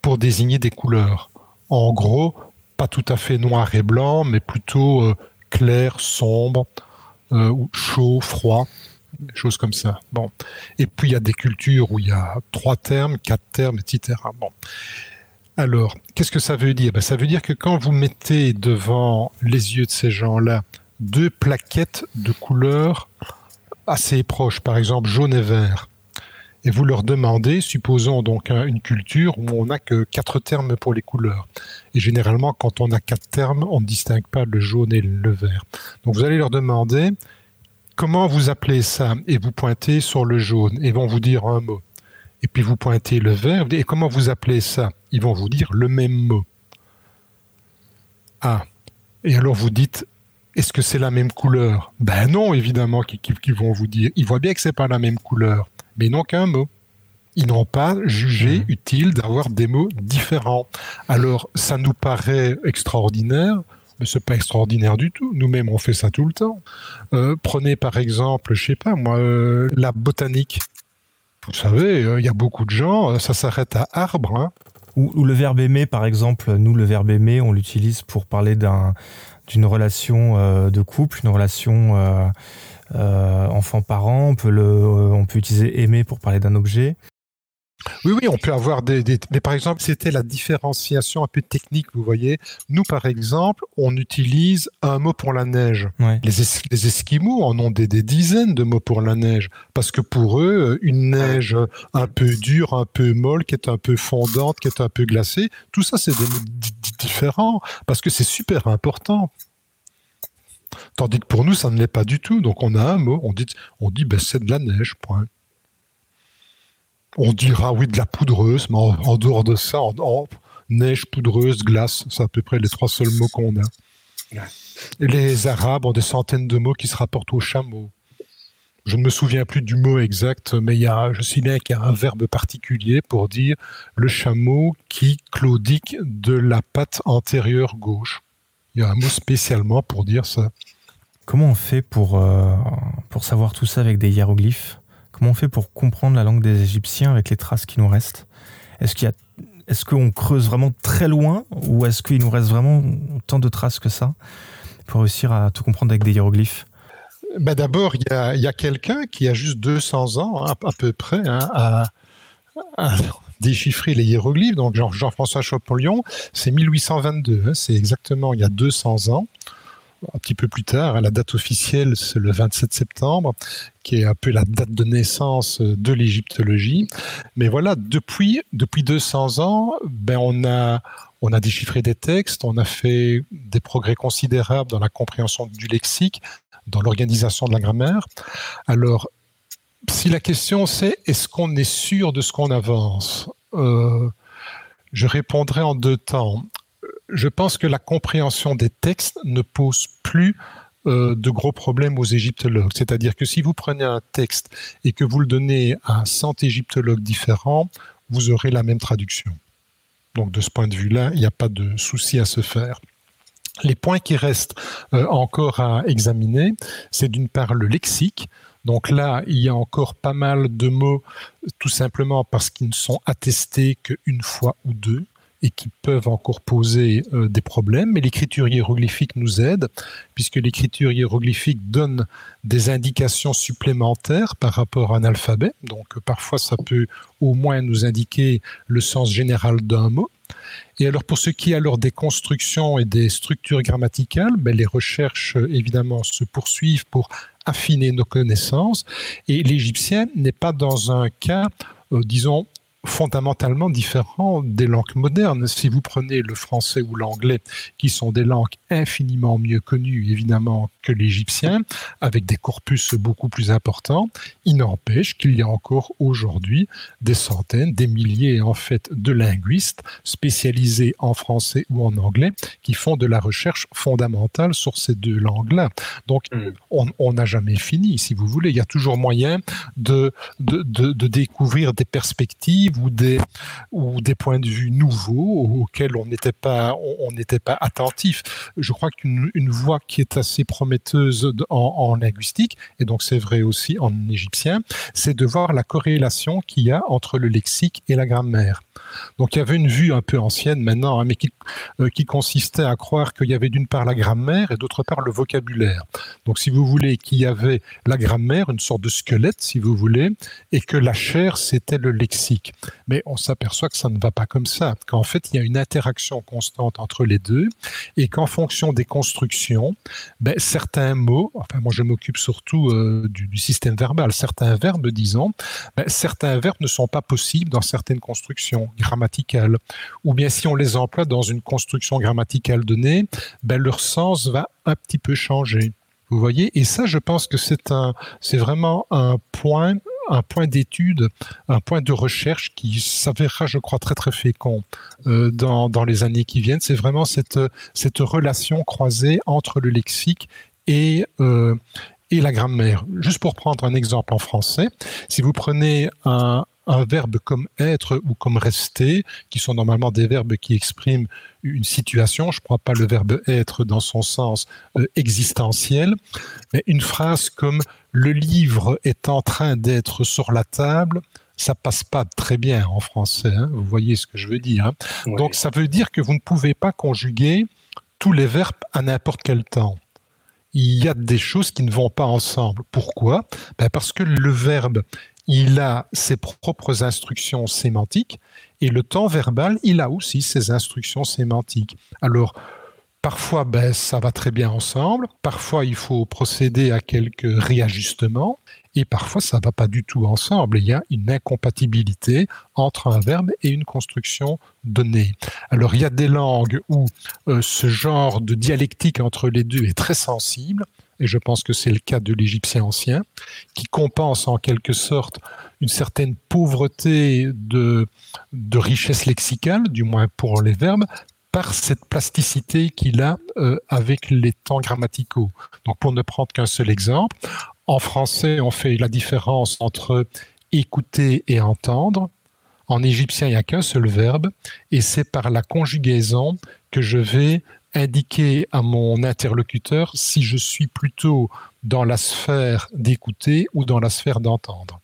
pour désigner des couleurs. En gros, pas tout à fait noir et blanc, mais plutôt euh, clair, sombre, chaud, froid, choses comme ça. Bon. Et puis il y a des cultures où il y a trois termes, quatre termes, etc. Bon. Alors, qu'est-ce que ça veut dire? Ben, Ça veut dire que quand vous mettez devant les yeux de ces gens-là deux plaquettes de couleurs assez proches, par exemple jaune et vert, et vous leur demandez, supposons donc une culture où on n'a que quatre termes pour les couleurs. Et généralement, quand on a quatre termes, on ne distingue pas le jaune et le vert. Donc vous allez leur demander comment vous appelez ça et vous pointez sur le jaune et vont vous dire un mot. Et puis vous pointez le vert et comment vous appelez ça Ils vont vous dire le même mot. Ah. Et alors vous dites est-ce que c'est la même couleur? Ben non, évidemment, qu'ils vont vous dire. Ils voient bien que c'est pas la même couleur mais ils n'ont qu'un mot. Ils n'ont pas jugé mmh. utile d'avoir des mots différents. Alors, ça nous paraît extraordinaire, mais c'est pas extraordinaire du tout. Nous-mêmes, on fait ça tout le temps. Euh, prenez par exemple, je sais pas moi, euh, la botanique. Vous savez, euh, il y a beaucoup de gens, ça s'arrête à arbre. Hein. Ou, le verbe aimer, par exemple. Nous, le verbe aimer, on l'utilise pour parler d'une relation de couple, une relation enfant-parent, on, peut on peut utiliser aimer pour parler d'un objet. Oui, oui, on peut avoir des, Mais par exemple, c'était la différenciation un peu technique, vous voyez. Nous, par exemple, on utilise un mot pour la neige. Les, Esquimaux en ont des, dizaines de mots pour la neige. Parce que pour eux, une neige un peu dure, un peu molle, qui est un peu fondante, qui est un peu glacée, tout ça, c'est des mots différents. Parce que c'est super important. Tandis que pour nous, ça ne l'est pas du tout. Donc on a un mot, on dit, on dit ben, c'est de la neige, point. On dira oui de la poudreuse, mais en, dehors de ça, en, neige, poudreuse, glace, c'est à peu près les trois seuls mots qu'on a. les Arabes ont des centaines de mots qui se rapportent au chameau. Je ne me souviens plus du mot exact, mais il y a, je sais bien qu'il y a un verbe particulier pour dire le chameau qui claudique de la patte antérieure gauche. Il y a un mot spécialement pour dire ça. Comment on fait pour, euh, pour savoir tout ça avec des hiéroglyphes? Comment on fait pour comprendre la langue des Égyptiens avec les traces qui nous restent? Est-ce qu'il y a est-ce qu'on creuse vraiment très loin ou est-ce qu'il nous reste vraiment tant de traces que ça pour réussir à tout comprendre avec des hiéroglyphes? Ben D'abord, il y a, y a quelqu'un qui a juste 200 ans hein, à, peu près hein, à, déchiffrer les hiéroglyphes. Donc Jean-François Champollion, c'est 1822, hein, c'est exactement il y a 200 ans un petit peu plus tard. La date officielle, c'est le 27 septembre, qui est un peu la date de naissance de l'égyptologie. Mais voilà, depuis, depuis 200 ans, ben on, a, on a déchiffré des textes, on a fait des progrès considérables dans la compréhension du lexique, dans l'organisation de la grammaire. Alors, si la question c'est est-ce qu'on est sûr de ce qu'on avance? Euh, Je répondrai en deux temps je pense que la compréhension des textes ne pose plus euh, de gros problèmes aux égyptologues. C'est-à-dire que si vous prenez un texte et que vous le donnez à 100 égyptologues différents, vous aurez la même traduction. Donc de ce point de vue-là, il n'y a pas de souci à se faire. Les points qui restent euh, encore à examiner, c'est d'une part le lexique. Donc là, il y a encore pas mal de mots, tout simplement parce qu'ils ne sont attestés qu'une fois ou deux et qui peuvent encore poser euh, des problèmes. Mais l'écriture hiéroglyphique nous aide, puisque l'écriture hiéroglyphique donne des indications supplémentaires par rapport à un alphabet. Donc parfois, ça peut au moins nous indiquer le sens général d'un mot. Et alors pour ce qui est alors des constructions et des structures grammaticales, ben, les recherches évidemment se poursuivent pour affiner nos connaissances. Et l'égyptien n'est pas dans un cas, euh, disons, fondamentalement différent des langues modernes. Si vous prenez le français ou l'anglais, qui sont des langues infiniment mieux connues, évidemment, que l'égyptien, avec des corpus beaucoup plus importants, il n'empêche qu'il y a encore aujourd'hui des centaines, des milliers, en fait, de linguistes spécialisés en français ou en anglais qui font de la recherche fondamentale sur ces deux langues-là. Donc, mm. on n'a jamais fini, si vous voulez. Il y a toujours moyen de, de, de découvrir des perspectives ou des, points de vue nouveaux auxquels on n'était pas, attentif. Je crois qu'une une voie qui est assez prometteuse en, linguistique, et donc c'est vrai aussi en égyptien, c'est de voir la corrélation qu'il y a entre le lexique et la grammaire. Donc il y avait une vue un peu ancienne maintenant, hein, mais qui, euh, qui consistait à croire qu'il y avait d'une part la grammaire et d'autre part le vocabulaire. Donc si vous voulez qu'il y avait la grammaire, une sorte de squelette si vous voulez, et que la chair c'était le lexique. Mais on s'aperçoit que ça ne va pas comme ça, qu'en fait il y a une interaction constante entre les deux, et qu'en fonction des constructions, ben, certains mots, enfin moi je m'occupe surtout euh, du, système verbal, certains verbes disons, ben, certains verbes ne sont pas possibles dans certaines constructions grammaticales, ou bien si on les emploie dans une construction grammaticale donnée, ben, leur sens va un petit peu changer. Vous voyez, et ça, je pense que c'est un, c'est vraiment un point un point d'étude, un point de recherche qui s'avérera, je crois, très très fécond euh, dans, dans les années qui viennent. C'est vraiment cette, cette relation croisée entre le lexique et, euh, et la grammaire. Juste pour prendre un exemple en français, si vous prenez un, un verbe comme être ou comme rester, qui sont normalement des verbes qui expriment une situation, je ne crois pas le verbe être dans son sens euh, existentiel, mais une phrase comme le livre est en train d'être sur la table, ça passe pas très bien en français. Hein. vous voyez ce que je veux dire. Hein. Donc ça veut dire que vous ne pouvez pas conjuguer tous les verbes à n'importe quel temps. Il y a des choses qui ne vont pas ensemble. Pourquoi? Ben Parce que le verbe il a ses propres instructions sémantiques et le temps verbal, il a aussi ses instructions sémantiques. Alors, parfois, ben, ça va très bien ensemble, parfois, il faut procéder à quelques réajustements et parfois, ça ne va pas du tout ensemble. Il y a une incompatibilité entre un verbe et une construction donnée. Alors, il y a des langues où euh, ce genre de dialectique entre les deux est très sensible et je pense que c'est le cas de l'égyptien ancien, qui compense en quelque sorte une certaine pauvreté de, richesse lexicale, du moins pour les verbes, par cette plasticité qu'il a euh, avec les temps grammaticaux. Donc pour ne prendre qu'un seul exemple, en français, on fait la différence entre écouter et entendre. En égyptien, il n'y a qu'un seul verbe, et c'est par la conjugaison que je vais indiquer à mon interlocuteur si je suis plutôt dans la sphère d'écouter ou dans la sphère d'entendre.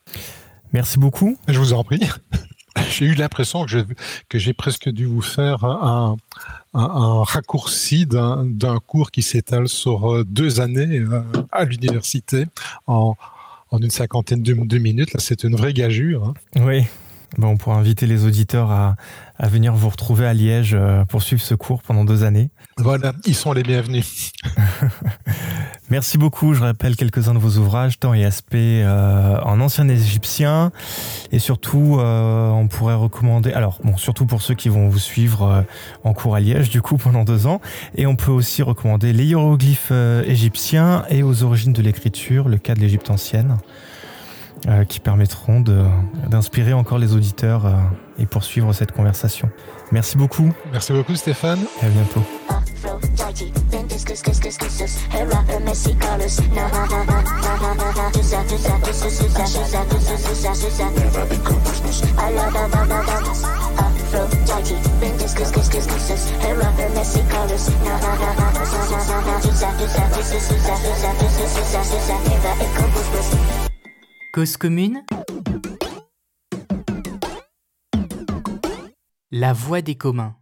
Merci beaucoup. Je vous en prie. J'ai eu l'impression que j'ai presque dû vous faire un, raccourci d'un cours qui s'étale sur euh, deux années euh, à l'université en, une cinquantaine de, minutes. c'est une vraie gageure. Hein. Oui, Bon, on pourra inviter les auditeurs à, à, venir vous retrouver à Liège euh, pour suivre ce cours pendant deux années. Voilà, ils sont les bienvenus. Merci beaucoup. Je rappelle quelques-uns de vos ouvrages, Temps et Aspect euh, en ancien égyptien. Et surtout, euh, on pourrait recommander, alors bon, surtout pour ceux qui vont vous suivre euh, en cours à Liège, du coup, pendant deux ans. Et on peut aussi recommander les hiéroglyphes égyptiens et aux origines de l'écriture, le cas de l'Égypte ancienne. Euh, qui permettront d'inspirer encore les auditeurs euh, et poursuivre cette conversation. Merci beaucoup. Merci beaucoup Stéphane. Et à bientôt. Cause commune La voix des communs.